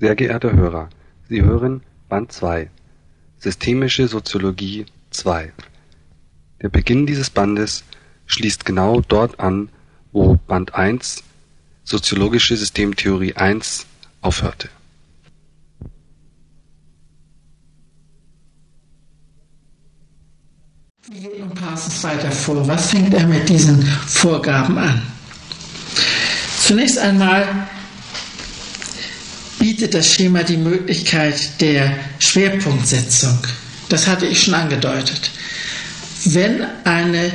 Sehr geehrter Hörer, Sie hören Band 2 Systemische Soziologie 2. Der Beginn dieses Bandes schließt genau dort an, wo Band 1 Soziologische Systemtheorie 1 aufhörte. Wie geht nun Parsons weiter vor? Was fängt er mit diesen Vorgaben an? Zunächst einmal bietet das Schema die Möglichkeit der Schwerpunktsetzung. Das hatte ich schon angedeutet. Wenn eine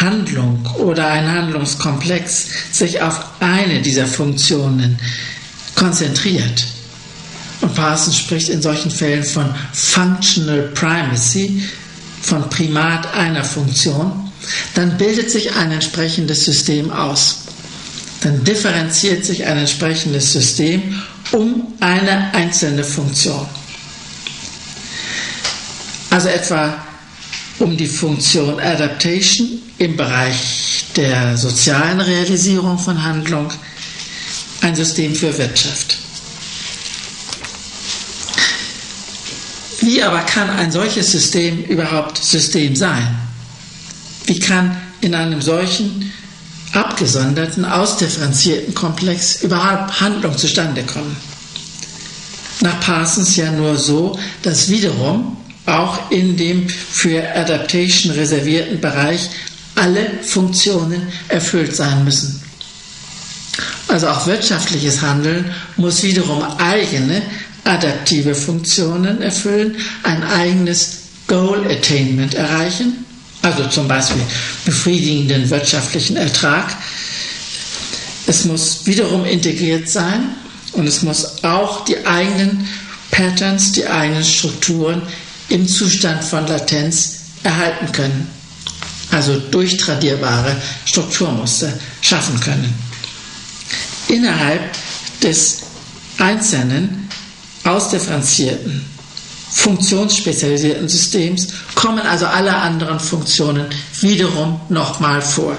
Handlung oder ein Handlungskomplex sich auf eine dieser Funktionen konzentriert, und Parsons spricht in solchen Fällen von Functional Primacy, von Primat einer Funktion, dann bildet sich ein entsprechendes System aus. Dann differenziert sich ein entsprechendes System um eine einzelne Funktion. Also etwa um die Funktion Adaptation im Bereich der sozialen Realisierung von Handlung, ein System für Wirtschaft. Wie aber kann ein solches System überhaupt System sein? Wie kann in einem solchen abgesonderten, ausdifferenzierten Komplex überhaupt Handlung zustande kommen? Nach Parsons ja nur so, dass wiederum auch in dem für Adaptation reservierten Bereich alle Funktionen erfüllt sein müssen. Also auch wirtschaftliches Handeln muss wiederum eigene adaptive Funktionen erfüllen, ein eigenes Goal Attainment erreichen, also zum Beispiel befriedigenden wirtschaftlichen Ertrag. Es muss wiederum integriert sein und es muss auch die eigenen Patterns, die eigenen Strukturen im Zustand von Latenz erhalten können. Also durchtradierbare Strukturmuster schaffen können. Innerhalb des einzelnen, ausdifferenzierten, funktionsspezialisierten Systems kommen also alle anderen Funktionen wiederum nochmal vor.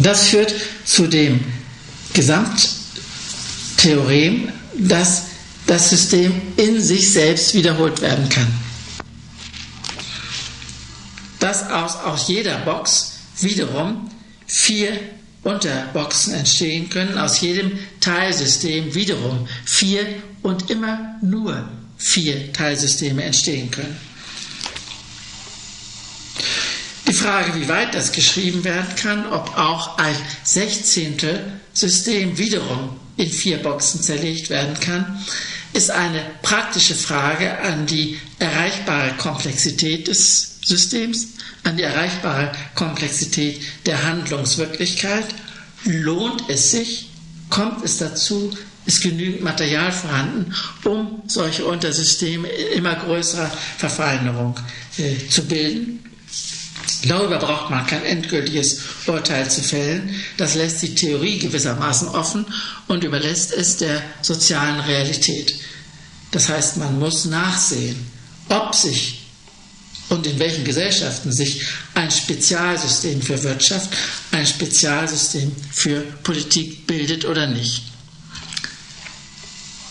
Das führt zu dem Gesamttheorem, dass das System in sich selbst wiederholt werden kann. Dass aus, aus jeder Box wiederum vier Unterboxen entstehen können, aus jedem Teilsystem wiederum vier und immer nur vier Teilsysteme entstehen können. Die Frage, wie weit das geschrieben werden kann, ob auch ein Sechzehntel System wiederum in vier Boxen zerlegt werden kann, ist eine praktische Frage an die erreichbare Komplexität des Systems, an die erreichbare Komplexität der Handlungswirklichkeit. Lohnt es sich? Kommt es dazu? Ist genügend Material vorhanden, um solche Untersysteme in immer größerer Verfeinerung äh, zu bilden? Darüber braucht man kein endgültiges Urteil zu fällen. Das lässt die Theorie gewissermaßen offen und überlässt es der sozialen Realität. Das heißt, man muss nachsehen, ob sich und in welchen Gesellschaften sich ein Spezialsystem für Wirtschaft, ein Spezialsystem für Politik bildet oder nicht.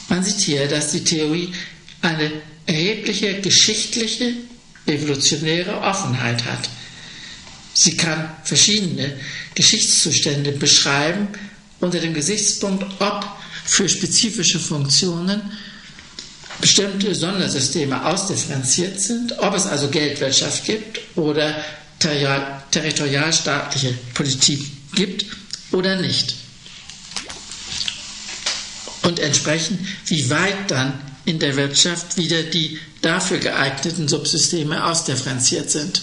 Man sieht hier, dass die Theorie eine erhebliche geschichtliche, evolutionäre Offenheit hat. Sie kann verschiedene Geschichtszustände beschreiben unter dem Gesichtspunkt, ob für spezifische Funktionen bestimmte Sondersysteme ausdifferenziert sind, ob es also Geldwirtschaft gibt oder territorialstaatliche Politik gibt oder nicht. Und entsprechend, wie weit dann in der Wirtschaft wieder die dafür geeigneten Subsysteme ausdifferenziert sind.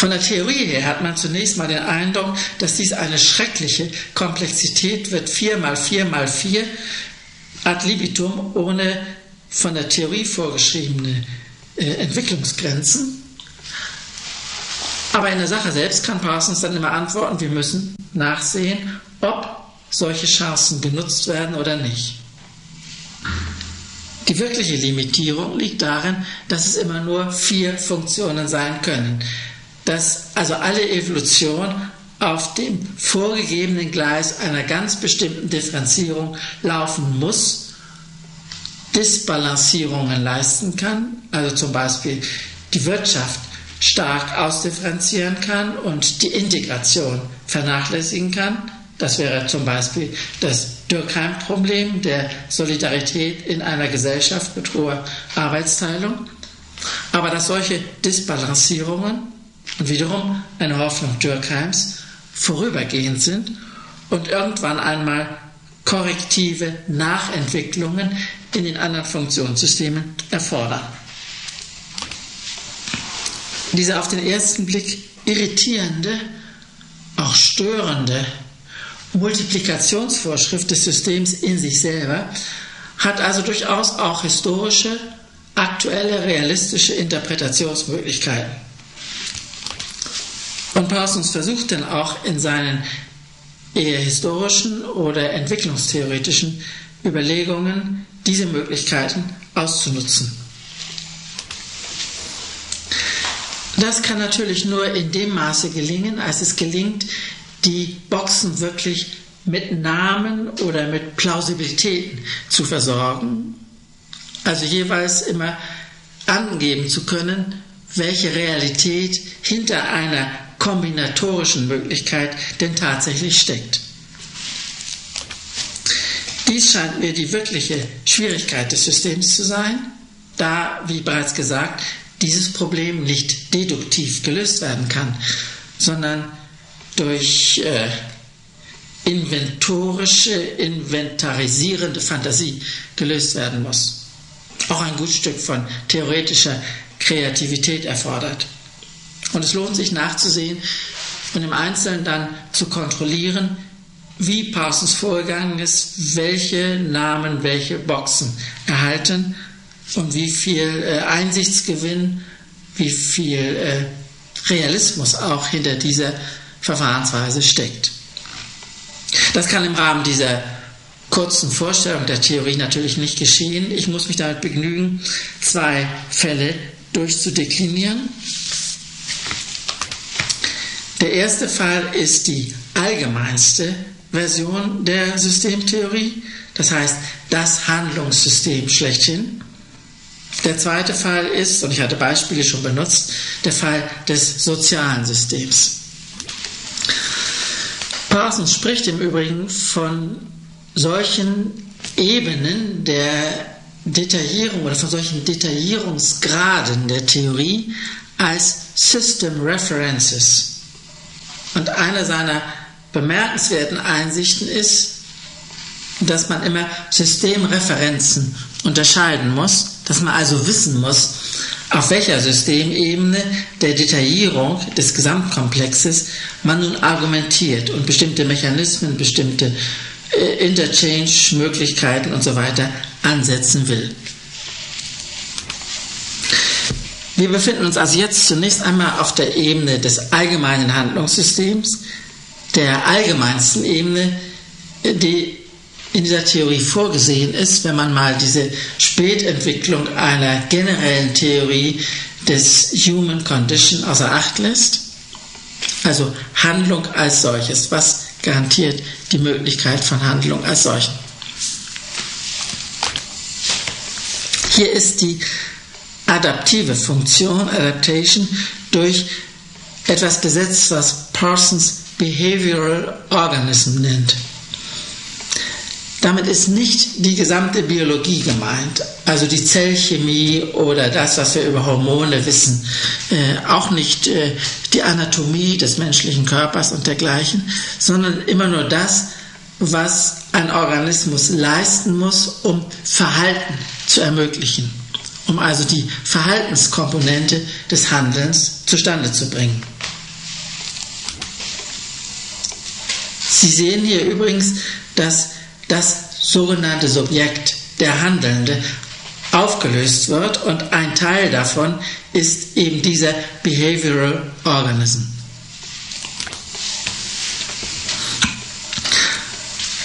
Von der Theorie her hat man zunächst mal den Eindruck, dass dies eine schreckliche Komplexität wird, 4 mal 4 mal 4 ad libitum, ohne von der Theorie vorgeschriebene äh, Entwicklungsgrenzen. Aber in der Sache selbst kann Parsons dann immer antworten, wir müssen nachsehen, ob solche Chancen genutzt werden oder nicht. Die wirkliche Limitierung liegt darin, dass es immer nur vier Funktionen sein können dass also alle Evolution auf dem vorgegebenen Gleis einer ganz bestimmten Differenzierung laufen muss, Disbalancierungen leisten kann, also zum Beispiel die Wirtschaft stark ausdifferenzieren kann und die Integration vernachlässigen kann. Das wäre zum Beispiel das Dürkheim-Problem der Solidarität in einer Gesellschaft mit hoher Arbeitsteilung. Aber dass solche Disbalancierungen und wiederum eine Hoffnung Dürkheims vorübergehend sind und irgendwann einmal korrektive Nachentwicklungen in den anderen Funktionssystemen erfordern. Diese auf den ersten Blick irritierende, auch störende Multiplikationsvorschrift des Systems in sich selber hat also durchaus auch historische, aktuelle, realistische Interpretationsmöglichkeiten. Und Parsons versucht dann auch in seinen eher historischen oder entwicklungstheoretischen Überlegungen diese Möglichkeiten auszunutzen. Das kann natürlich nur in dem Maße gelingen, als es gelingt, die Boxen wirklich mit Namen oder mit Plausibilitäten zu versorgen. Also jeweils immer angeben zu können, welche Realität hinter einer kombinatorischen Möglichkeit denn tatsächlich steckt. Dies scheint mir die wirkliche Schwierigkeit des Systems zu sein, da, wie bereits gesagt, dieses Problem nicht deduktiv gelöst werden kann, sondern durch äh, inventorische, inventarisierende Fantasie gelöst werden muss. Auch ein gut Stück von theoretischer Kreativität erfordert. Und es lohnt sich nachzusehen und im Einzelnen dann zu kontrollieren, wie Parsons vorgegangen ist, welche Namen welche Boxen erhalten und wie viel äh, Einsichtsgewinn, wie viel äh, Realismus auch hinter dieser Verfahrensweise steckt. Das kann im Rahmen dieser kurzen Vorstellung der Theorie natürlich nicht geschehen. Ich muss mich damit begnügen, zwei Fälle durchzudeklinieren. Der erste Fall ist die allgemeinste Version der Systemtheorie, das heißt das Handlungssystem schlechthin. Der zweite Fall ist, und ich hatte Beispiele schon benutzt, der Fall des sozialen Systems. Parsons spricht im Übrigen von solchen Ebenen der Detaillierung oder von solchen Detaillierungsgraden der Theorie als System References. Und eine seiner bemerkenswerten Einsichten ist, dass man immer Systemreferenzen unterscheiden muss, dass man also wissen muss, auf welcher Systemebene der Detaillierung des Gesamtkomplexes man nun argumentiert und bestimmte Mechanismen, bestimmte äh, Interchange-Möglichkeiten und so weiter ansetzen will. Wir befinden uns also jetzt zunächst einmal auf der Ebene des allgemeinen Handlungssystems, der allgemeinsten Ebene, die in dieser Theorie vorgesehen ist, wenn man mal diese Spätentwicklung einer generellen Theorie des Human Condition außer Acht lässt. Also Handlung als solches. Was garantiert die Möglichkeit von Handlung als solchen? Hier ist die adaptive Funktion, Adaptation, durch etwas gesetzt, was Parsons Behavioral Organism nennt. Damit ist nicht die gesamte Biologie gemeint, also die Zellchemie oder das, was wir über Hormone wissen, äh, auch nicht äh, die Anatomie des menschlichen Körpers und dergleichen, sondern immer nur das, was ein Organismus leisten muss, um Verhalten zu ermöglichen, um also die Verhaltenskomponente des Handelns zustande zu bringen. Sie sehen hier übrigens, dass das sogenannte Subjekt, der Handelnde, aufgelöst wird und ein Teil davon ist eben dieser Behavioral Organism.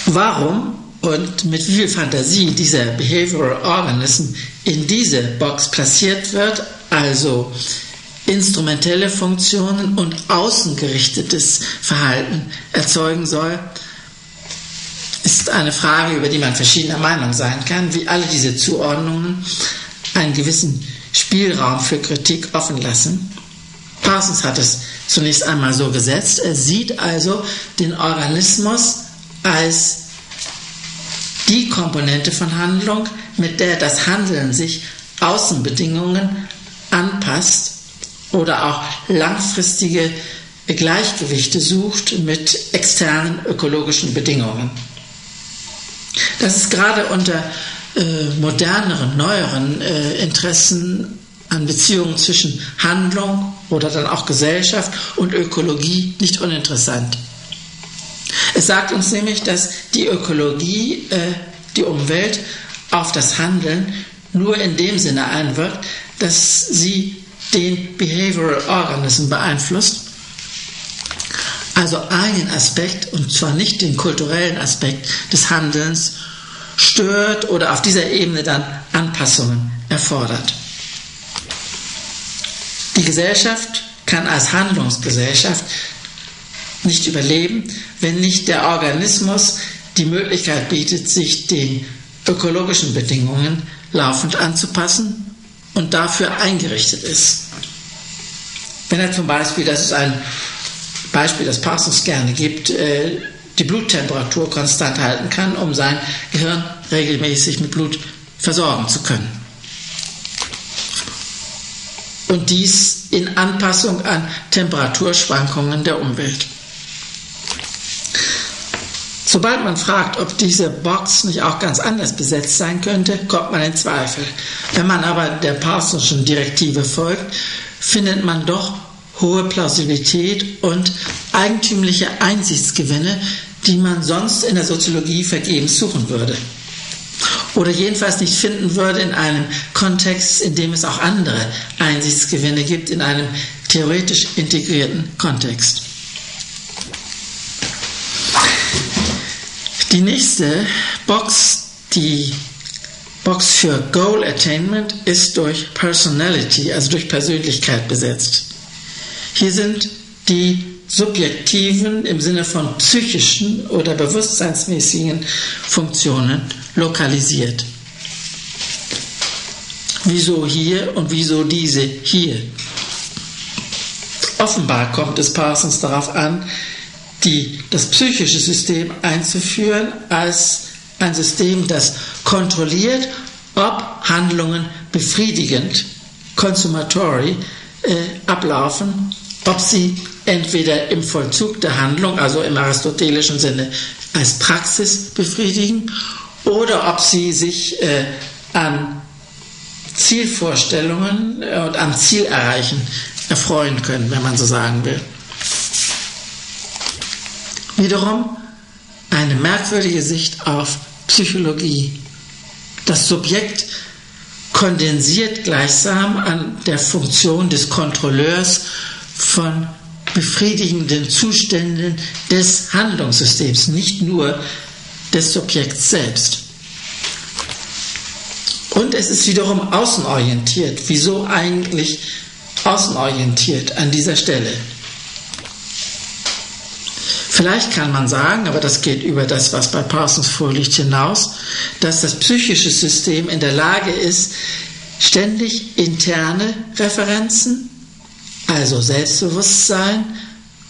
Warum und mit wie viel Fantasie dieser Behavioral Organism in diese Box platziert wird, also instrumentelle Funktionen und außengerichtetes Verhalten erzeugen soll, ist eine Frage, über die man verschiedener Meinung sein kann, wie alle diese Zuordnungen einen gewissen Spielraum für Kritik offen lassen. Parsons hat es zunächst einmal so gesetzt. Er sieht also den Organismus als die Komponente von Handlung, mit der das Handeln sich Außenbedingungen anpasst oder auch langfristige Gleichgewichte sucht mit externen ökologischen Bedingungen. Das ist gerade unter äh, moderneren, neueren äh, Interessen an Beziehungen zwischen Handlung oder dann auch Gesellschaft und Ökologie nicht uninteressant. Es sagt uns nämlich, dass die Ökologie, äh, die Umwelt, auf das Handeln nur in dem Sinne einwirkt, dass sie den Behavioral Organism beeinflusst. Also einen Aspekt, und zwar nicht den kulturellen Aspekt des Handelns, stört oder auf dieser Ebene dann Anpassungen erfordert. Die Gesellschaft kann als Handlungsgesellschaft nicht überleben, wenn nicht der Organismus die Möglichkeit bietet, sich den ökologischen Bedingungen laufend anzupassen und dafür eingerichtet ist. Wenn er zum Beispiel, das ist ein Beispiel, das Parsons gerne gibt, äh, die Bluttemperatur konstant halten kann, um sein Gehirn regelmäßig mit Blut versorgen zu können. Und dies in Anpassung an Temperaturschwankungen der Umwelt. Sobald man fragt, ob diese Box nicht auch ganz anders besetzt sein könnte, kommt man in Zweifel. Wenn man aber der Parsonschen Direktive folgt, findet man doch hohe Plausibilität und eigentümliche Einsichtsgewinne, die man sonst in der Soziologie vergebens suchen würde. Oder jedenfalls nicht finden würde in einem Kontext, in dem es auch andere Einsichtsgewinne gibt, in einem theoretisch integrierten Kontext. Die nächste Box, die Box für Goal Attainment, ist durch Personality, also durch Persönlichkeit besetzt. Hier sind die subjektiven im Sinne von psychischen oder bewusstseinsmäßigen Funktionen lokalisiert. Wieso hier und wieso diese hier? Offenbar kommt es Parsons darauf an, die, das psychische System einzuführen als ein System, das kontrolliert, ob Handlungen befriedigend, consumatory, äh, ablaufen, ob sie entweder im Vollzug der Handlung, also im aristotelischen Sinne, als Praxis befriedigen, oder ob sie sich äh, an Zielvorstellungen und am Zielerreichen erfreuen können, wenn man so sagen will. Wiederum eine merkwürdige Sicht auf Psychologie. Das Subjekt kondensiert gleichsam an der Funktion des Kontrolleurs von befriedigenden Zuständen des Handlungssystems, nicht nur des Subjekts selbst. Und es ist wiederum außenorientiert. Wieso eigentlich außenorientiert an dieser Stelle? Vielleicht kann man sagen, aber das geht über das, was bei Parsons vorliegt, hinaus, dass das psychische System in der Lage ist, ständig interne Referenzen, also Selbstbewusstsein,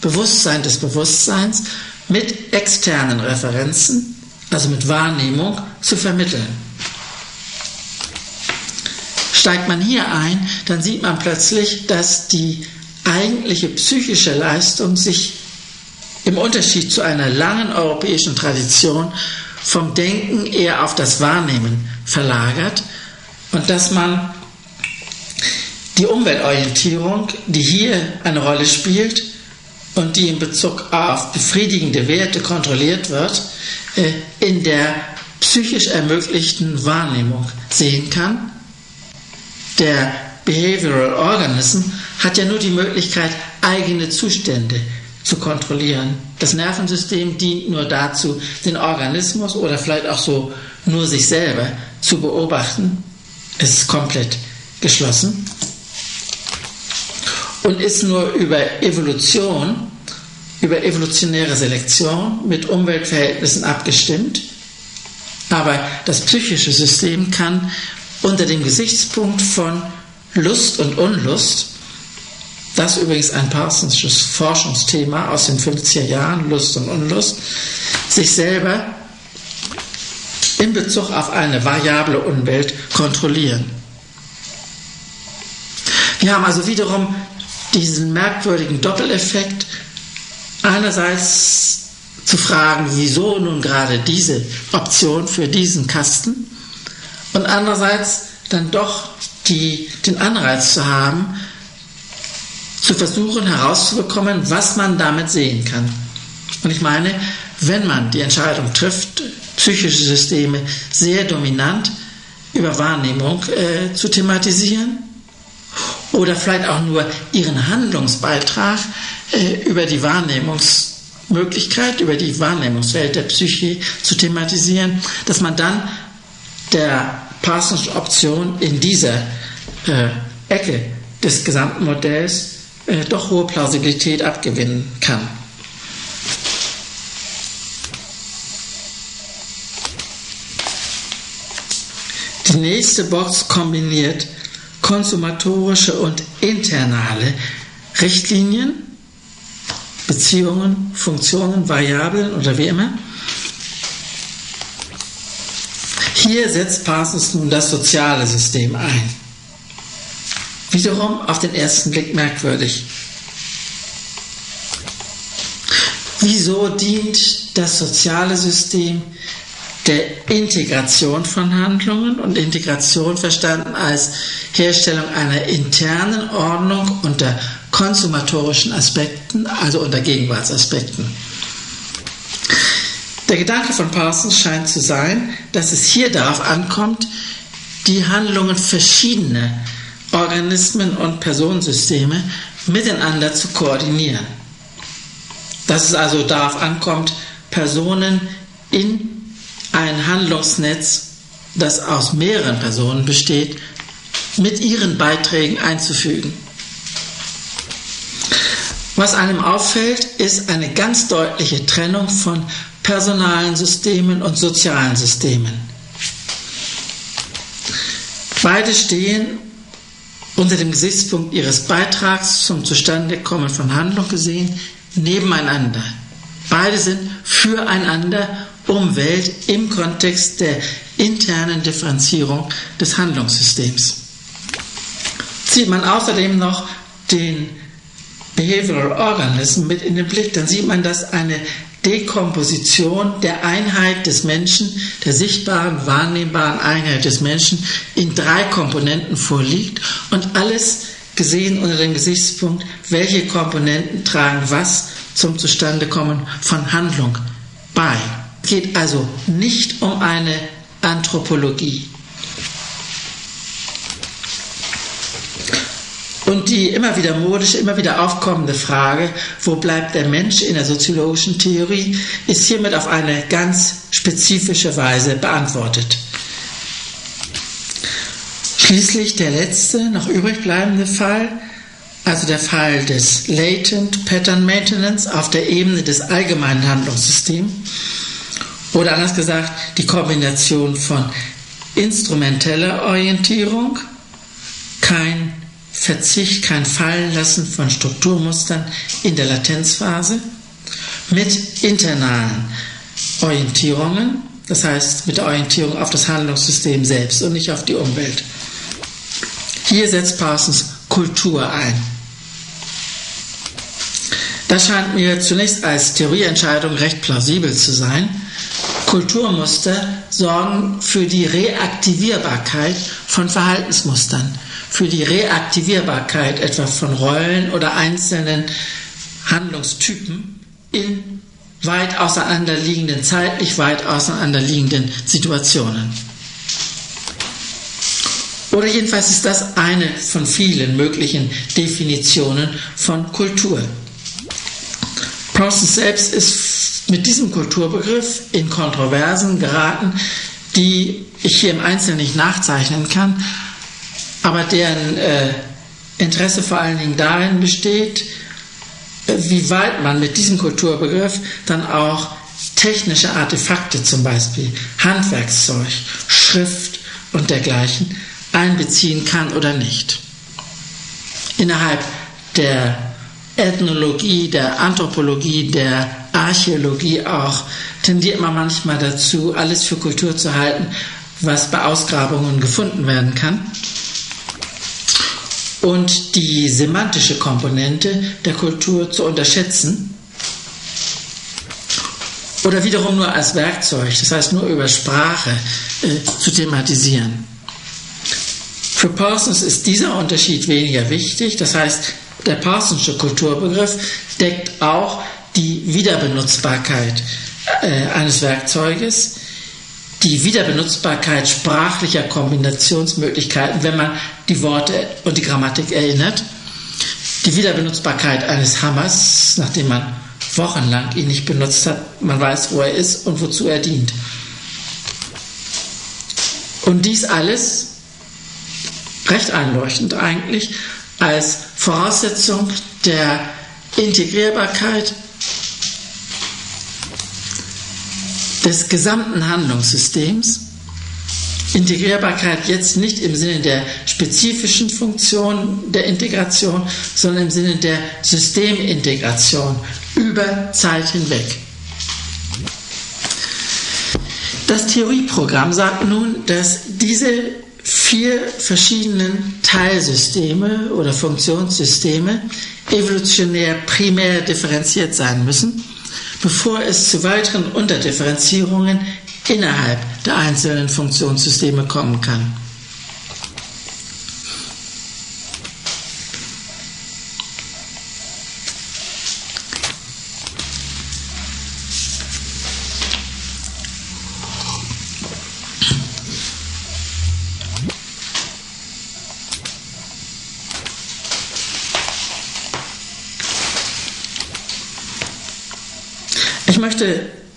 Bewusstsein des Bewusstseins, mit externen Referenzen, also mit Wahrnehmung, zu vermitteln. Steigt man hier ein, dann sieht man plötzlich, dass die eigentliche psychische Leistung sich im Unterschied zu einer langen europäischen Tradition vom Denken eher auf das Wahrnehmen verlagert und dass man die Umweltorientierung, die hier eine Rolle spielt und die in Bezug auf befriedigende Werte kontrolliert wird, äh, in der psychisch ermöglichten Wahrnehmung sehen kann. Der Behavioral Organism hat ja nur die Möglichkeit, eigene Zustände zu kontrollieren. Das Nervensystem dient nur dazu, den Organismus oder vielleicht auch so nur sich selber zu beobachten. Es ist komplett geschlossen. Und ist nur über Evolution, über evolutionäre Selektion mit Umweltverhältnissen abgestimmt. Aber das psychische System kann unter dem Gesichtspunkt von Lust und Unlust, das übrigens ein Parsonsches Forschungsthema aus den 50er Jahren, Lust und Unlust, sich selber in Bezug auf eine variable Umwelt kontrollieren. Wir haben also wiederum diesen merkwürdigen Doppeleffekt, einerseits zu fragen, wieso nun gerade diese Option für diesen Kasten und andererseits dann doch die, den Anreiz zu haben, zu versuchen herauszubekommen, was man damit sehen kann. Und ich meine, wenn man die Entscheidung trifft, psychische Systeme sehr dominant über Wahrnehmung äh, zu thematisieren oder vielleicht auch nur ihren Handlungsbeitrag äh, über die Wahrnehmungsmöglichkeit, über die Wahrnehmungswelt der Psyche zu thematisieren, dass man dann der Parsons Option in dieser äh, Ecke des gesamten Modells äh, doch hohe Plausibilität abgewinnen kann. Die nächste Box kombiniert konsumatorische und internale Richtlinien, Beziehungen, Funktionen, Variablen oder wie immer. Hier setzt Parsons nun das soziale System ein. Wiederum auf den ersten Blick merkwürdig. Wieso dient das soziale System der Integration von Handlungen und Integration verstanden als Herstellung einer internen Ordnung unter konsumatorischen Aspekten, also unter Gegenwartsaspekten. Der Gedanke von Parsons scheint zu sein, dass es hier darauf ankommt, die Handlungen verschiedener Organismen und Personensysteme miteinander zu koordinieren. Dass es also darauf ankommt, Personen in ein Handlungsnetz, das aus mehreren Personen besteht, mit ihren Beiträgen einzufügen. Was einem auffällt, ist eine ganz deutliche Trennung von personalen Systemen und sozialen Systemen. Beide stehen unter dem Gesichtspunkt ihres Beitrags zum Zustandekommen von Handlung gesehen nebeneinander. Beide sind füreinander Umwelt im Kontext der internen Differenzierung des Handlungssystems. Zieht man außerdem noch den Behavioral Organism mit in den Blick, dann sieht man, dass eine Dekomposition der Einheit des Menschen, der sichtbaren, wahrnehmbaren Einheit des Menschen in drei Komponenten vorliegt und alles gesehen unter dem Gesichtspunkt, welche Komponenten tragen was zum Zustandekommen von Handlung bei geht also nicht um eine Anthropologie. Und die immer wieder modische, immer wieder aufkommende Frage, wo bleibt der Mensch in der soziologischen Theorie, ist hiermit auf eine ganz spezifische Weise beantwortet. Schließlich der letzte, noch übrig bleibende Fall, also der Fall des Latent Pattern Maintenance auf der Ebene des allgemeinen Handlungssystems, oder anders gesagt, die Kombination von instrumenteller Orientierung, kein Verzicht, kein Fallenlassen von Strukturmustern in der Latenzphase, mit internalen Orientierungen, das heißt mit der Orientierung auf das Handlungssystem selbst und nicht auf die Umwelt. Hier setzt Parsons Kultur ein. Das scheint mir zunächst als Theorieentscheidung recht plausibel zu sein, Kulturmuster sorgen für die Reaktivierbarkeit von Verhaltensmustern, für die Reaktivierbarkeit etwa von Rollen oder einzelnen Handlungstypen in weit auseinanderliegenden, zeitlich weit auseinanderliegenden Situationen. Oder jedenfalls ist das eine von vielen möglichen Definitionen von Kultur. Parsons selbst ist mit diesem Kulturbegriff in Kontroversen geraten, die ich hier im Einzelnen nicht nachzeichnen kann, aber deren äh, Interesse vor allen Dingen darin besteht, wie weit man mit diesem Kulturbegriff dann auch technische Artefakte, zum Beispiel Handwerkszeug, Schrift und dergleichen, einbeziehen kann oder nicht. Innerhalb der Ethnologie, der Anthropologie, der Archäologie auch tendiert man manchmal dazu, alles für Kultur zu halten, was bei Ausgrabungen gefunden werden kann. Und die semantische Komponente der Kultur zu unterschätzen oder wiederum nur als Werkzeug, das heißt nur über Sprache äh, zu thematisieren. Für Parsons ist dieser Unterschied weniger wichtig, das heißt, der Parsonsche Kulturbegriff deckt auch die Wiederbenutzbarkeit äh, eines Werkzeuges, die Wiederbenutzbarkeit sprachlicher Kombinationsmöglichkeiten, wenn man die Worte und die Grammatik erinnert, die Wiederbenutzbarkeit eines Hammers, nachdem man wochenlang ihn nicht benutzt hat, man weiß, wo er ist und wozu er dient. Und dies alles recht einleuchtend eigentlich als Voraussetzung der Integrierbarkeit des gesamten Handlungssystems. Integrierbarkeit jetzt nicht im Sinne der spezifischen Funktion der Integration, sondern im Sinne der Systemintegration über Zeit hinweg. Das Theorieprogramm sagt nun, dass diese vier verschiedenen Teilsysteme oder Funktionssysteme evolutionär primär differenziert sein müssen, bevor es zu weiteren Unterdifferenzierungen innerhalb der einzelnen Funktionssysteme kommen kann.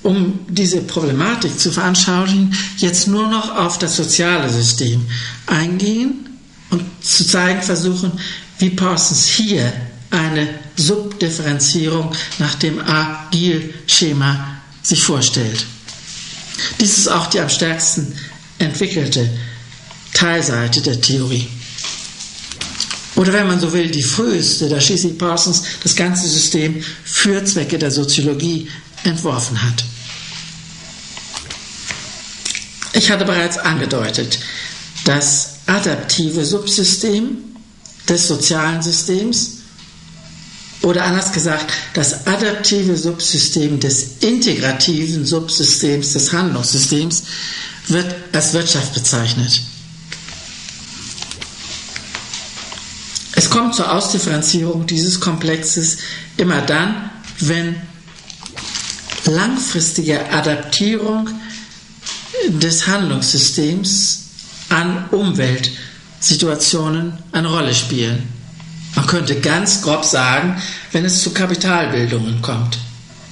Um diese Problematik zu veranschaulichen, jetzt nur noch auf das soziale System eingehen und zu zeigen versuchen, wie Parsons hier eine Subdifferenzierung nach dem Agil-Schema sich vorstellt. Dies ist auch die am stärksten entwickelte Teilseite der Theorie. Oder wenn man so will, die früheste, da schließlich Parsons das ganze System für Zwecke der Soziologie entworfen hat. Ich hatte bereits angedeutet, das adaptive Subsystem des sozialen Systems oder anders gesagt, das adaptive Subsystem des integrativen Subsystems des Handlungssystems wird als Wirtschaft bezeichnet. Es kommt zur Ausdifferenzierung dieses Komplexes immer dann, wenn langfristige Adaptierung des Handlungssystems an Umweltsituationen eine Rolle spielen. Man könnte ganz grob sagen, wenn es zu Kapitalbildungen kommt.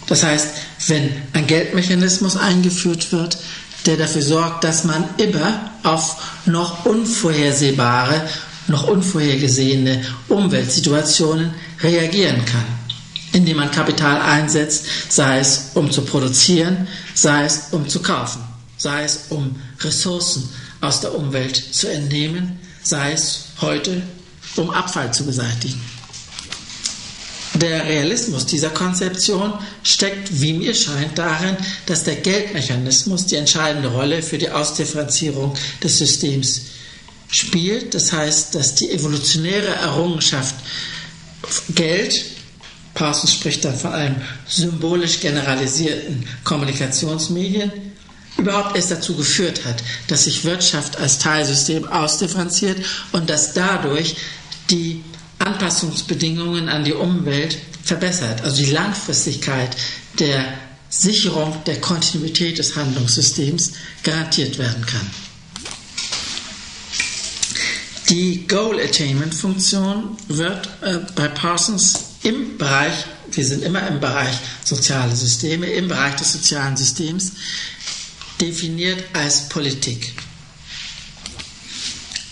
Das heißt, wenn ein Geldmechanismus eingeführt wird, der dafür sorgt, dass man immer auf noch unvorhersehbare, noch unvorhergesehene Umweltsituationen reagieren kann indem man Kapital einsetzt, sei es um zu produzieren, sei es um zu kaufen, sei es um Ressourcen aus der Umwelt zu entnehmen, sei es heute um Abfall zu beseitigen. Der Realismus dieser Konzeption steckt, wie mir scheint, darin, dass der Geldmechanismus die entscheidende Rolle für die Ausdifferenzierung des Systems spielt. Das heißt, dass die evolutionäre Errungenschaft Geld Parsons spricht dann von einem symbolisch generalisierten Kommunikationsmedien, überhaupt erst dazu geführt hat, dass sich Wirtschaft als Teilsystem ausdifferenziert und dass dadurch die Anpassungsbedingungen an die Umwelt verbessert, also die Langfristigkeit der Sicherung der Kontinuität des Handlungssystems garantiert werden kann. Die Goal Attainment Funktion wird äh, bei Parsons im Bereich, wir sind immer im Bereich soziale Systeme, im Bereich des sozialen Systems definiert als Politik.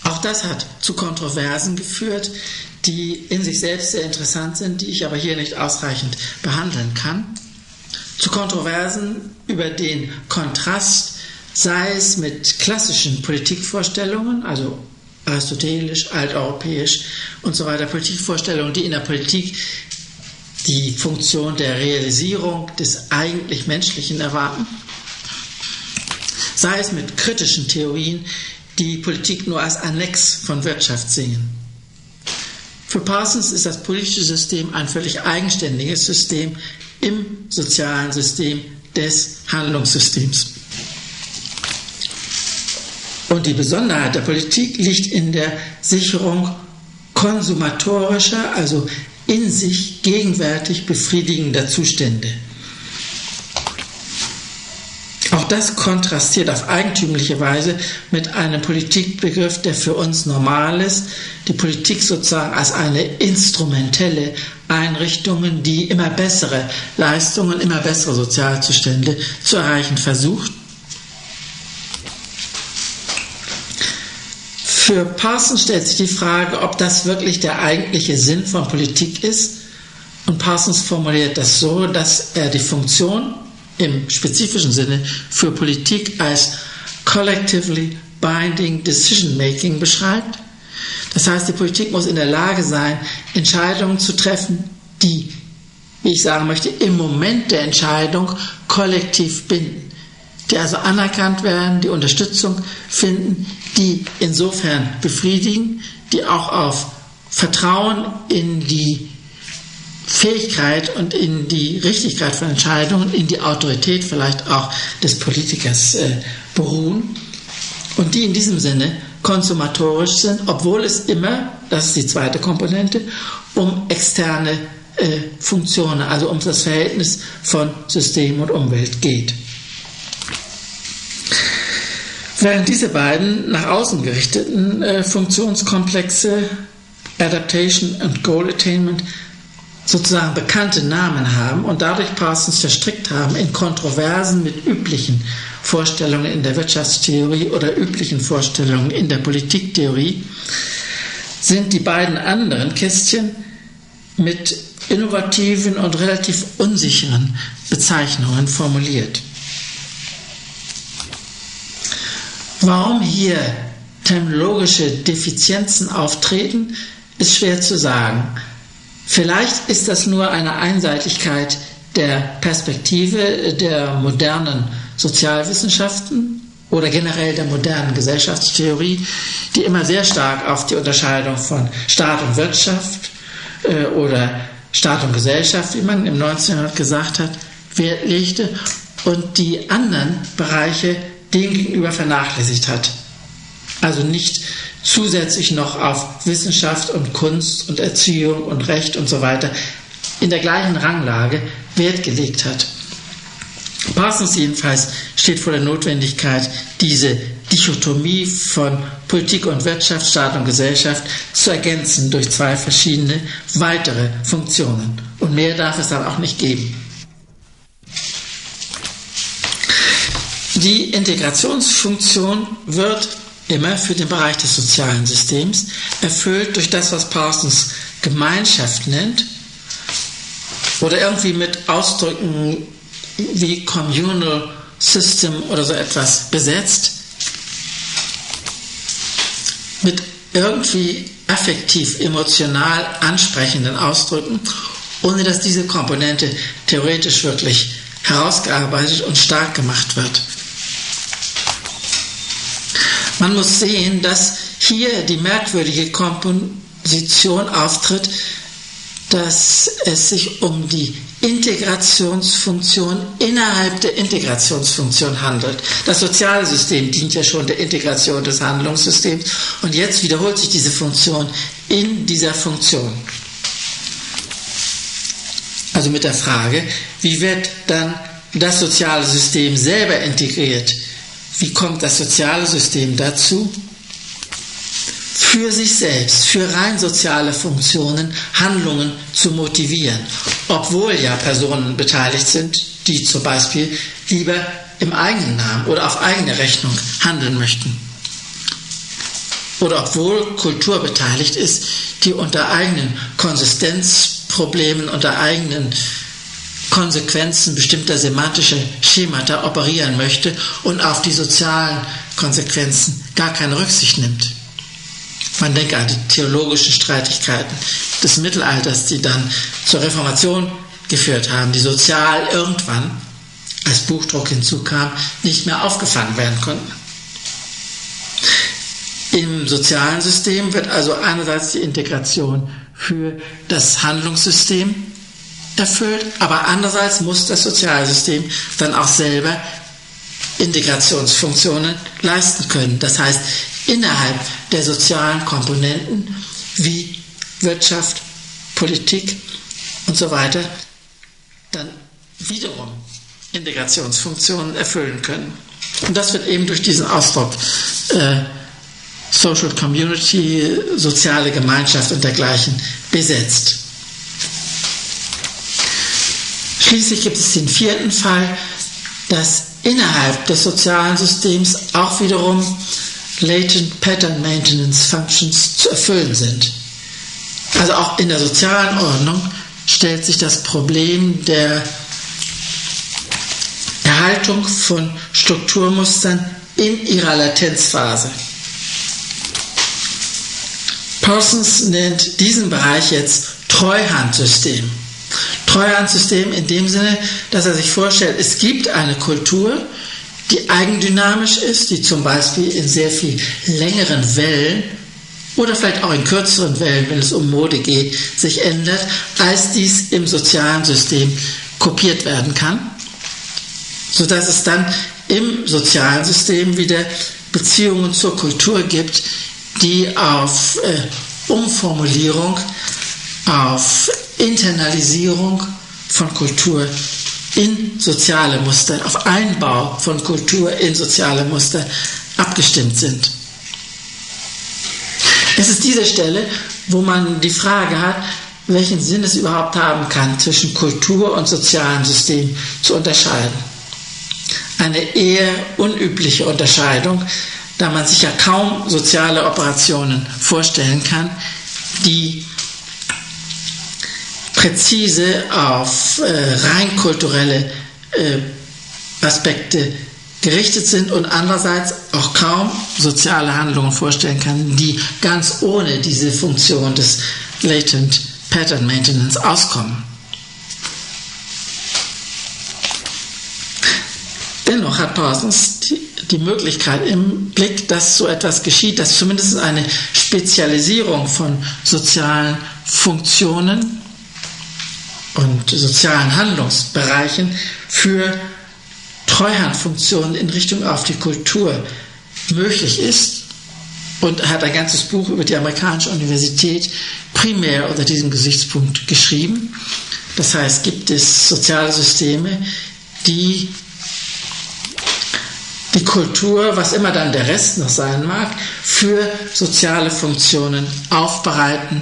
Auch das hat zu Kontroversen geführt, die in sich selbst sehr interessant sind, die ich aber hier nicht ausreichend behandeln kann. Zu Kontroversen über den Kontrast, sei es mit klassischen Politikvorstellungen, also aristotelisch, alteuropäisch und so weiter, Politikvorstellungen, die in der Politik die Funktion der Realisierung des eigentlich Menschlichen erwarten, sei es mit kritischen Theorien, die Politik nur als Annex von Wirtschaft sehen. Für Parsons ist das politische System ein völlig eigenständiges System im sozialen System des Handlungssystems. Und die Besonderheit der Politik liegt in der Sicherung konsumatorischer, also in sich gegenwärtig befriedigender Zustände. Auch das kontrastiert auf eigentümliche Weise mit einem Politikbegriff, der für uns normal ist, die Politik sozusagen als eine instrumentelle Einrichtung, die immer bessere Leistungen, immer bessere Sozialzustände zu erreichen versucht. Für Parsons stellt sich die Frage, ob das wirklich der eigentliche Sinn von Politik ist. Und Parsons formuliert das so, dass er die Funktion im spezifischen Sinne für Politik als collectively binding decision making beschreibt. Das heißt, die Politik muss in der Lage sein, Entscheidungen zu treffen, die, wie ich sagen möchte, im Moment der Entscheidung kollektiv binden die also anerkannt werden, die Unterstützung finden, die insofern befriedigen, die auch auf Vertrauen in die Fähigkeit und in die Richtigkeit von Entscheidungen, in die Autorität vielleicht auch des Politikers äh, beruhen und die in diesem Sinne konsumatorisch sind, obwohl es immer, das ist die zweite Komponente, um externe äh, Funktionen, also um das Verhältnis von System und Umwelt geht. Während diese beiden nach außen gerichteten äh, Funktionskomplexe Adaptation und Goal Attainment sozusagen bekannte Namen haben und dadurch Parsons verstrickt haben in Kontroversen mit üblichen Vorstellungen in der Wirtschaftstheorie oder üblichen Vorstellungen in der Politiktheorie, sind die beiden anderen Kästchen mit innovativen und relativ unsicheren Bezeichnungen formuliert. Warum hier terminologische Defizienzen auftreten, ist schwer zu sagen. Vielleicht ist das nur eine Einseitigkeit der Perspektive der modernen Sozialwissenschaften oder generell der modernen Gesellschaftstheorie, die immer sehr stark auf die Unterscheidung von Staat und Wirtschaft äh, oder Staat und Gesellschaft, wie man im 19. Jahrhundert gesagt hat, Wert legte und die anderen Bereiche dem gegenüber vernachlässigt hat. Also nicht zusätzlich noch auf Wissenschaft und Kunst und Erziehung und Recht und so weiter in der gleichen Ranglage Wert gelegt hat. Parsons jedenfalls steht vor der Notwendigkeit, diese Dichotomie von Politik und Wirtschaft, Staat und Gesellschaft zu ergänzen durch zwei verschiedene weitere Funktionen. Und mehr darf es dann auch nicht geben. Die Integrationsfunktion wird immer für den Bereich des sozialen Systems erfüllt durch das, was Parsons Gemeinschaft nennt oder irgendwie mit Ausdrücken wie Communal System oder so etwas besetzt, mit irgendwie affektiv, emotional ansprechenden Ausdrücken, ohne dass diese Komponente theoretisch wirklich herausgearbeitet und stark gemacht wird. Man muss sehen, dass hier die merkwürdige Komposition auftritt, dass es sich um die Integrationsfunktion innerhalb der Integrationsfunktion handelt. Das soziale System dient ja schon der Integration des Handlungssystems und jetzt wiederholt sich diese Funktion in dieser Funktion. Also mit der Frage, wie wird dann das soziale System selber integriert wie kommt das soziale System dazu? Für sich selbst, für rein soziale Funktionen, Handlungen zu motivieren, obwohl ja Personen beteiligt sind, die zum Beispiel lieber im eigenen Namen oder auf eigene Rechnung handeln möchten. oder obwohl Kultur beteiligt ist, die unter eigenen Konsistenzproblemen, unter eigenen Konsequenzen bestimmter semantischer Schemata operieren möchte und auf die sozialen Konsequenzen gar keine Rücksicht nimmt. Man denke an die theologischen Streitigkeiten des Mittelalters, die dann zur Reformation geführt haben, die sozial irgendwann, als Buchdruck hinzukam, nicht mehr aufgefangen werden konnten. Im sozialen System wird also einerseits die Integration für das Handlungssystem erfüllt, aber andererseits muss das Sozialsystem dann auch selber Integrationsfunktionen leisten können. Das heißt, innerhalb der sozialen Komponenten wie Wirtschaft, Politik und so weiter dann wiederum Integrationsfunktionen erfüllen können. Und das wird eben durch diesen Ausdruck äh, Social Community, soziale Gemeinschaft und dergleichen besetzt. Schließlich gibt es den vierten Fall, dass innerhalb des sozialen Systems auch wiederum Latent Pattern Maintenance Functions zu erfüllen sind. Also auch in der sozialen Ordnung stellt sich das Problem der Erhaltung von Strukturmustern in ihrer Latenzphase. Parsons nennt diesen Bereich jetzt Treuhandsystem. Treuhandsystem in dem Sinne, dass er sich vorstellt, es gibt eine Kultur, die eigendynamisch ist, die zum Beispiel in sehr viel längeren Wellen oder vielleicht auch in kürzeren Wellen, wenn es um Mode geht, sich ändert, als dies im sozialen System kopiert werden kann, sodass es dann im sozialen System wieder Beziehungen zur Kultur gibt, die auf äh, Umformulierung, auf Internalisierung von Kultur in soziale Muster, auf Einbau von Kultur in soziale Muster abgestimmt sind. Es ist diese Stelle, wo man die Frage hat, welchen Sinn es überhaupt haben kann, zwischen Kultur und sozialem System zu unterscheiden. Eine eher unübliche Unterscheidung, da man sich ja kaum soziale Operationen vorstellen kann, die präzise auf äh, rein kulturelle äh, Aspekte gerichtet sind und andererseits auch kaum soziale Handlungen vorstellen kann, die ganz ohne diese Funktion des Latent Pattern Maintenance auskommen. Dennoch hat Parsons die, die, Möglichkeit im Blick, dass so etwas geschieht, dass zumindest eine Spezialisierung von sozialen Funktionen und sozialen Handlungsbereichen für Treuhandfunktionen in Richtung auf die Kultur möglich ist und hat ein ganzes Buch über die amerikanische Universität primär unter diesem Gesichtspunkt geschrieben. Das heißt, gibt es soziale Systeme, die die Kultur, was immer dann der Rest noch sein mag, für soziale Funktionen aufbereiten,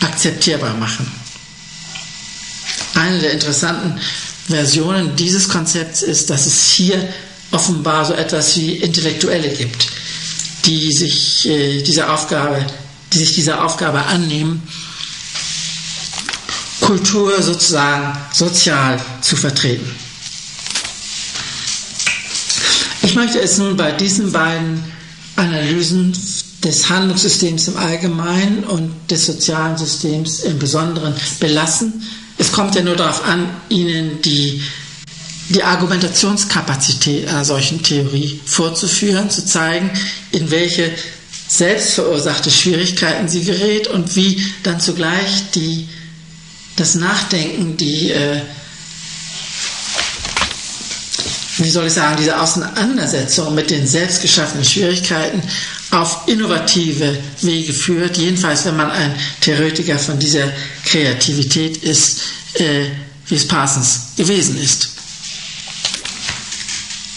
akzeptierbar machen. Eine der interessanten Versionen dieses Konzepts ist, dass es hier offenbar so etwas wie Intellektuelle gibt, die sich äh, dieser Aufgabe, die sich dieser Aufgabe annehmen, Kultur sozusagen sozial zu vertreten. Ich möchte es nun bei diesen beiden Analysen des Handlungssystems im Allgemeinen und des sozialen Systems im Besonderen belassen. Es kommt ja nur darauf an, Ihnen die, die Argumentationskapazität einer solchen Theorie vorzuführen, zu zeigen, in welche selbstverursachte Schwierigkeiten sie gerät und wie dann zugleich die, das Nachdenken, die, äh, wie soll ich sagen, diese Auseinandersetzung mit den selbstgeschaffenen Schwierigkeiten auf innovative Wege führt, jedenfalls wenn man ein Theoretiker von dieser Kreativität ist, äh, wie es Parsons gewesen ist.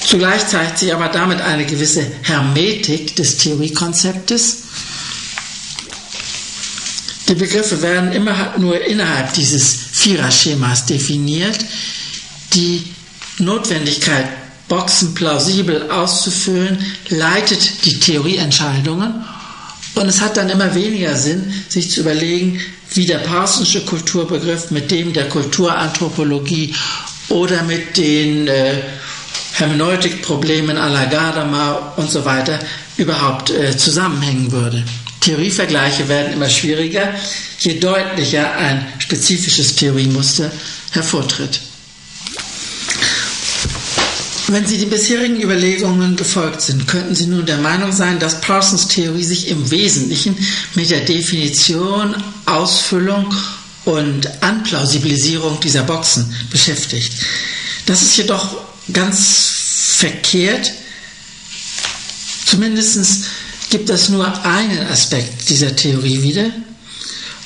Zugleich zeigt sich aber damit eine gewisse Hermetik des Theoriekonzeptes. Die Begriffe werden immer nur innerhalb dieses Viererschemas definiert. Die Notwendigkeit Boxen plausibel auszufüllen, leitet die Theorieentscheidungen Und es hat dann immer weniger Sinn, sich zu überlegen, wie der Parsonsche Kulturbegriff mit dem der Kulturanthropologie oder mit den äh, Hermeneutikproblemen la Gadamer und so weiter überhaupt äh, zusammenhängen würde. Theorievergleiche werden immer schwieriger, je deutlicher ein spezifisches Theoriemuster hervortritt. Wenn Sie den bisherigen Überlegungen gefolgt sind, könnten Sie nun der Meinung sein, dass Parsons Theorie sich im Wesentlichen mit der Definition, Ausfüllung und Anplausibilisierung dieser Boxen beschäftigt. Das ist jedoch ganz verkehrt. Zumindest gibt es nur einen Aspekt dieser Theorie wieder.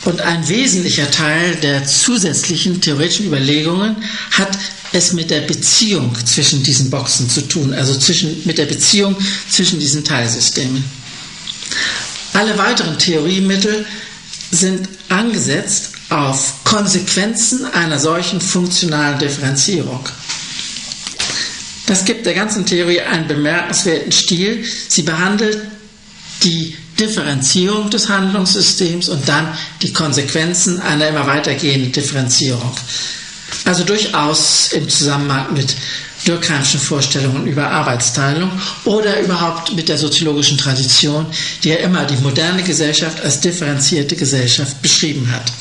Und ein wesentlicher Teil der zusätzlichen theoretischen Überlegungen hat es mit der Beziehung zwischen diesen Boxen zu tun, also zwischen, mit der Beziehung zwischen diesen Teilsystemen. Alle weiteren Theoriemittel sind angesetzt auf Konsequenzen einer solchen funktionalen Differenzierung. Das gibt der ganzen Theorie einen bemerkenswerten Stil. Sie behandelt die Differenzierung des Handlungssystems und dann die Konsequenzen einer immer weitergehenden Differenzierung. Also durchaus im Zusammenhang mit Durkheimschen Vorstellungen über Arbeitsteilung oder überhaupt mit der soziologischen Tradition, die ja immer die moderne Gesellschaft als differenzierte Gesellschaft beschrieben hat.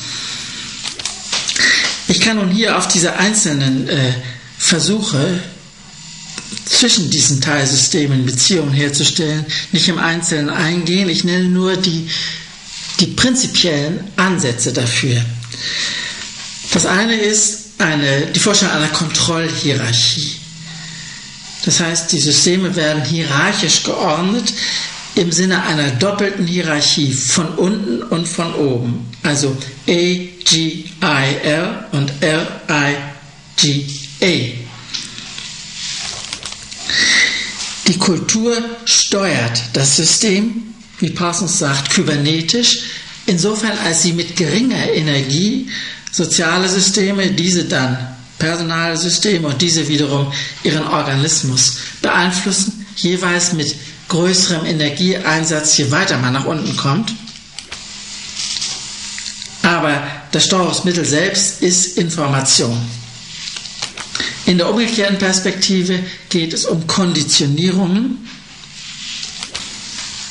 Ich kann nun hier auf diese einzelnen äh, Versuche zwischen diesen Teilsystemen Beziehungen herzustellen, nicht im Einzelnen eingehen. Ich nenne nur die, die prinzipiellen Ansätze dafür. Das eine ist eine, die Vorstellung einer Kontrollhierarchie. Das heißt, die Systeme werden hierarchisch geordnet im Sinne einer doppelten Hierarchie von unten und von oben. Also A, G, I, L und L, I, G, A. Die Kultur steuert das System, wie Parsons sagt, kybernetisch, insofern als sie mit geringer Energie soziale Systeme, diese dann Personalsysteme und diese wiederum ihren Organismus beeinflussen, jeweils mit größerem Energieeinsatz, je weiter man nach unten kommt. Aber das Steuerungsmittel selbst ist Information. In der umgekehrten Perspektive geht es um Konditionierungen,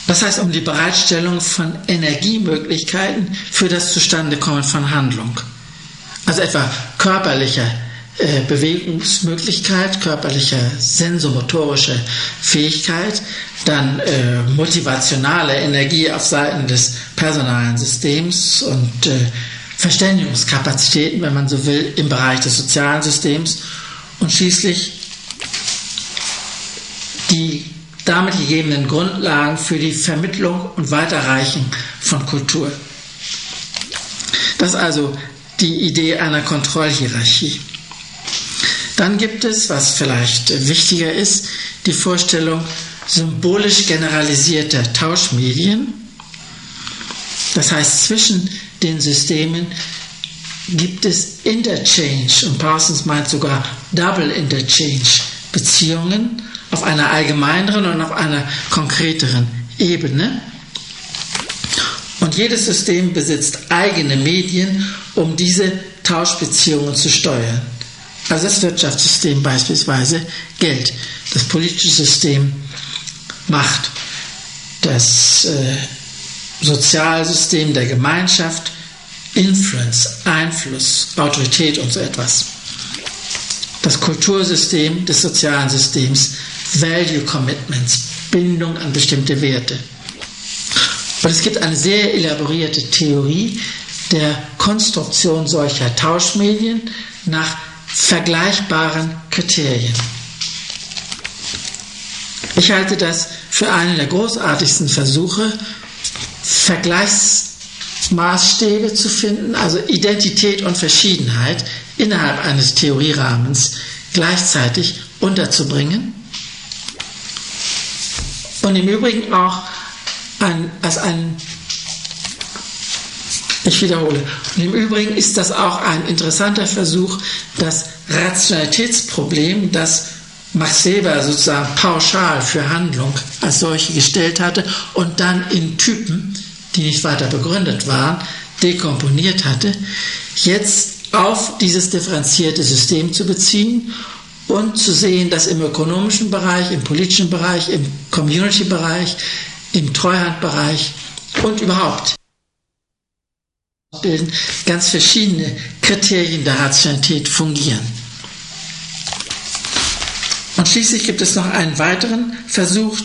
das heißt um die Bereitstellung von Energiemöglichkeiten für das Zustandekommen von Handlung. Also etwa körperliche äh, Bewegungsmöglichkeit, körperliche sensomotorische Fähigkeit, dann äh, motivationale Energie auf Seiten des personalen Systems und äh, Verständigungskapazitäten, wenn man so will, im Bereich des sozialen Systems und schließlich die damit gegebenen Grundlagen für die Vermittlung und Weiterreichen von Kultur. Das also die Idee einer Kontrollhierarchie. Dann gibt es, was vielleicht wichtiger ist, die Vorstellung symbolisch generalisierter Tauschmedien. Das heißt, zwischen den Systemen gibt es Interchange und Parsons meint sogar Double Interchange Beziehungen auf einer allgemeineren und auf einer konkreteren Ebene. Und jedes System besitzt eigene Medien, um diese Tauschbeziehungen zu steuern. Also das Wirtschaftssystem beispielsweise Geld, das politische System Macht, das äh, Sozialsystem der Gemeinschaft Influence, Einfluss, Autorität und so etwas. Das Kultursystem des sozialen Systems Value Commitments, Bindung an bestimmte Werte. Und es gibt eine sehr elaborierte Theorie der Konstruktion solcher Tauschmedien nach vergleichbaren Kriterien. Ich halte das für einen der großartigsten Versuche, Vergleichsmaßstäbe zu finden, also Identität und Verschiedenheit innerhalb eines Theorierahmens gleichzeitig unterzubringen und im Übrigen auch ein, als ein ich wiederhole. Und im Übrigen ist das auch ein interessanter Versuch, das Rationalitätsproblem, das Max Weber sozusagen pauschal für Handlung als solche gestellt hatte und dann in Typen die nicht weiter begründet waren, dekomponiert hatte, jetzt auf dieses differenzierte System zu beziehen und zu sehen, dass im ökonomischen Bereich, im politischen Bereich, im Community-Bereich, im Treuhandbereich und überhaupt bilden ganz verschiedene Kriterien der Rationalität fungieren. Und schließlich gibt es noch einen weiteren Versuch,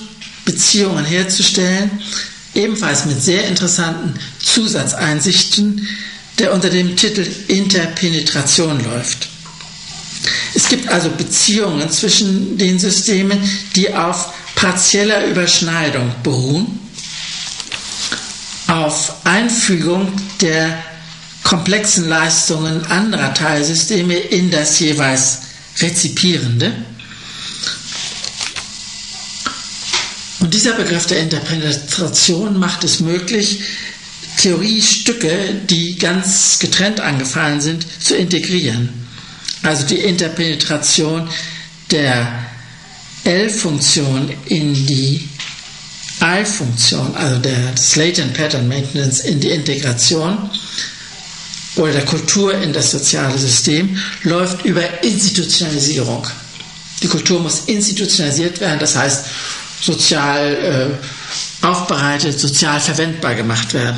Beziehungen herzustellen, ebenfalls mit sehr interessanten Zusatzeinsichten, der unter dem Titel Interpenetration läuft. Es gibt also Beziehungen zwischen den Systemen, die auf partieller Überschneidung beruhen, auf Einfügung der komplexen Leistungen anderer Teilsysteme in das jeweils Rezipierende. Und dieser Begriff der Interpretation macht es möglich, Theoriestücke, die ganz getrennt angefallen sind, zu integrieren. Also die Interpenetration der L-Funktion in die I-Funktion, also der, des Latent Pattern Maintenance in die Integration oder der Kultur in das soziale System, läuft über Institutionalisierung. Die Kultur muss institutionalisiert werden, das heißt sozial äh, aufbereitet, sozial verwendbar gemacht werden.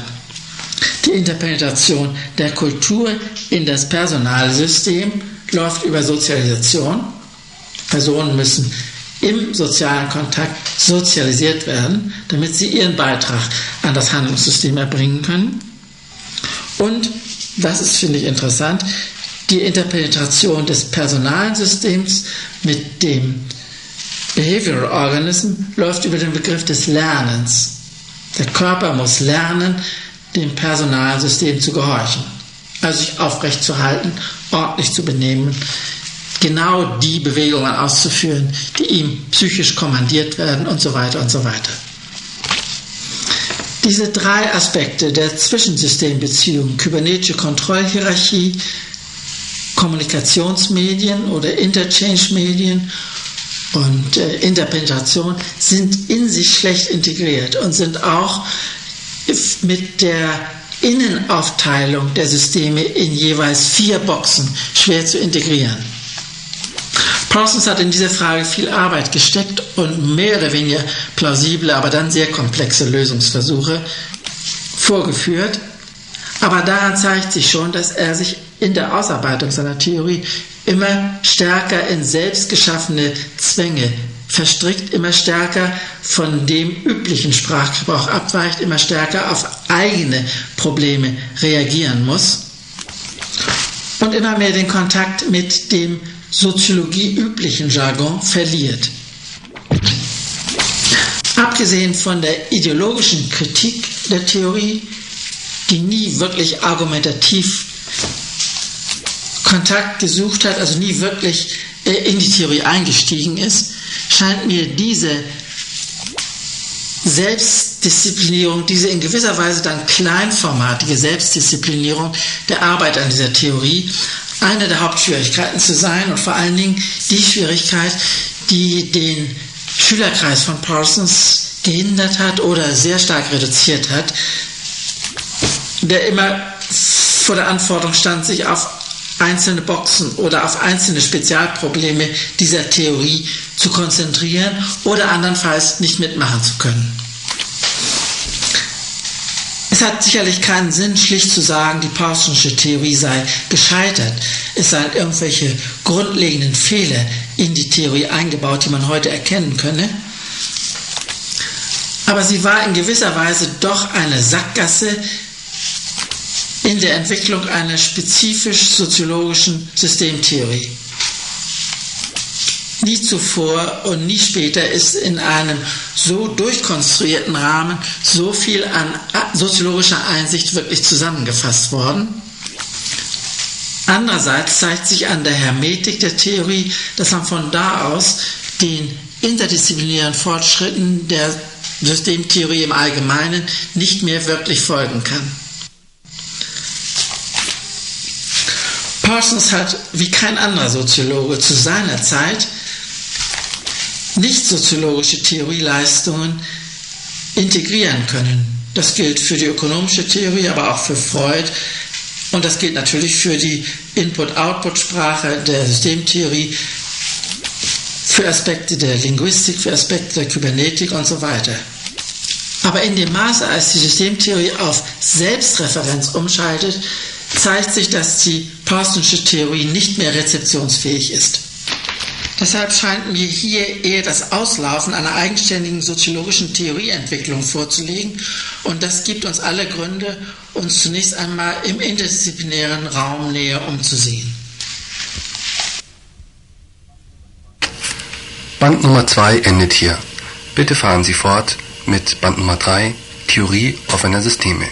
Die Interpenetration der Kultur in das Personalsystem läuft über Sozialisation. Personen müssen im sozialen Kontakt sozialisiert werden, damit sie ihren Beitrag an das Handlungssystem erbringen können. Und, das ist, finde ich, interessant, die Interpenetration des Personalsystems mit dem Behavioral Organism läuft über den Begriff des Lernens. Der Körper muss lernen, dem Personalsystem zu gehorchen, also sich aufrecht zu halten, ordentlich zu benehmen, genau die Bewegungen auszuführen, die ihm psychisch kommandiert werden und so weiter und so weiter. Diese drei Aspekte der Zwischensystembeziehung, kybernetische Kontrollhierarchie, Kommunikationsmedien oder Interchange-Medien und äh, Interpenetration sind in sich schlecht integriert und sind auch mit der Innenaufteilung der Systeme in jeweils vier Boxen schwer zu integrieren. Parsons hat in diese Frage viel Arbeit gesteckt und mehr oder weniger plausible, aber dann sehr komplexe Lösungsversuche vorgeführt. Aber daran zeigt sich schon, dass er sich in der Ausarbeitung seiner Theorie immer stärker in selbstgeschaffene Zwänge verstrickt, immer stärker von dem üblichen Sprachgebrauch abweicht, immer stärker auf eigene Probleme reagieren muss und immer mehr den Kontakt mit dem soziologieüblichen Jargon verliert. Abgesehen von der ideologischen Kritik der Theorie, die nie wirklich argumentativ Kontakt gesucht hat, also nie wirklich äh, in die Theorie eingestiegen ist, scheint mir diese Selbstdisziplinierung, diese in gewisser Weise dann kleinformatige Selbstdisziplinierung der Arbeit an dieser Theorie eine der Hauptschwierigkeiten zu sein und vor allen Dingen die Schwierigkeit, die den Schülerkreis von Parsons gehindert hat oder sehr stark reduziert hat, der immer vor der Anforderung stand, sich auf einzelne Boxen oder auf einzelne Spezialprobleme dieser Theorie zu konzentrieren oder andernfalls nicht mitmachen zu können. Es hat sicherlich keinen Sinn, schlicht zu sagen, die Parsonsche Theorie sei gescheitert. Es seien irgendwelche grundlegenden Fehler in die Theorie eingebaut, die man heute erkennen könne. Aber sie war in gewisser Weise doch eine Sackgasse in der Entwicklung einer spezifisch soziologischen Systemtheorie. Nie zuvor und nie später ist in einem so durchkonstruierten Rahmen so viel an soziologischer Einsicht wirklich zusammengefasst worden. Andererseits zeigt sich an der Hermetik der Theorie, dass man von da aus den interdisziplinären Fortschritten der Systemtheorie im Allgemeinen nicht mehr wirklich folgen kann. Parsons hat wie kein anderer Soziologe zu seiner Zeit nicht soziologische Theorieleistungen integrieren können. Das gilt für die ökonomische Theorie, aber auch für Freud. Und das gilt natürlich für die Input-Output-Sprache der Systemtheorie, für Aspekte der Linguistik, für Aspekte der Kybernetik und so weiter. Aber in dem Maße, als die Systemtheorie auf Selbstreferenz umschaltet, zeigt sich, dass die Parsonsche Theorie nicht mehr rezeptionsfähig ist. Deshalb scheint mir hier eher das Auslaufen einer eigenständigen soziologischen Theorieentwicklung vorzulegen und das gibt uns alle Gründe, uns zunächst einmal im interdisziplinären Raum näher umzusehen. Band Nummer 2 endet hier. Bitte fahren Sie fort mit Band Nummer 3 Theorie offener Systeme.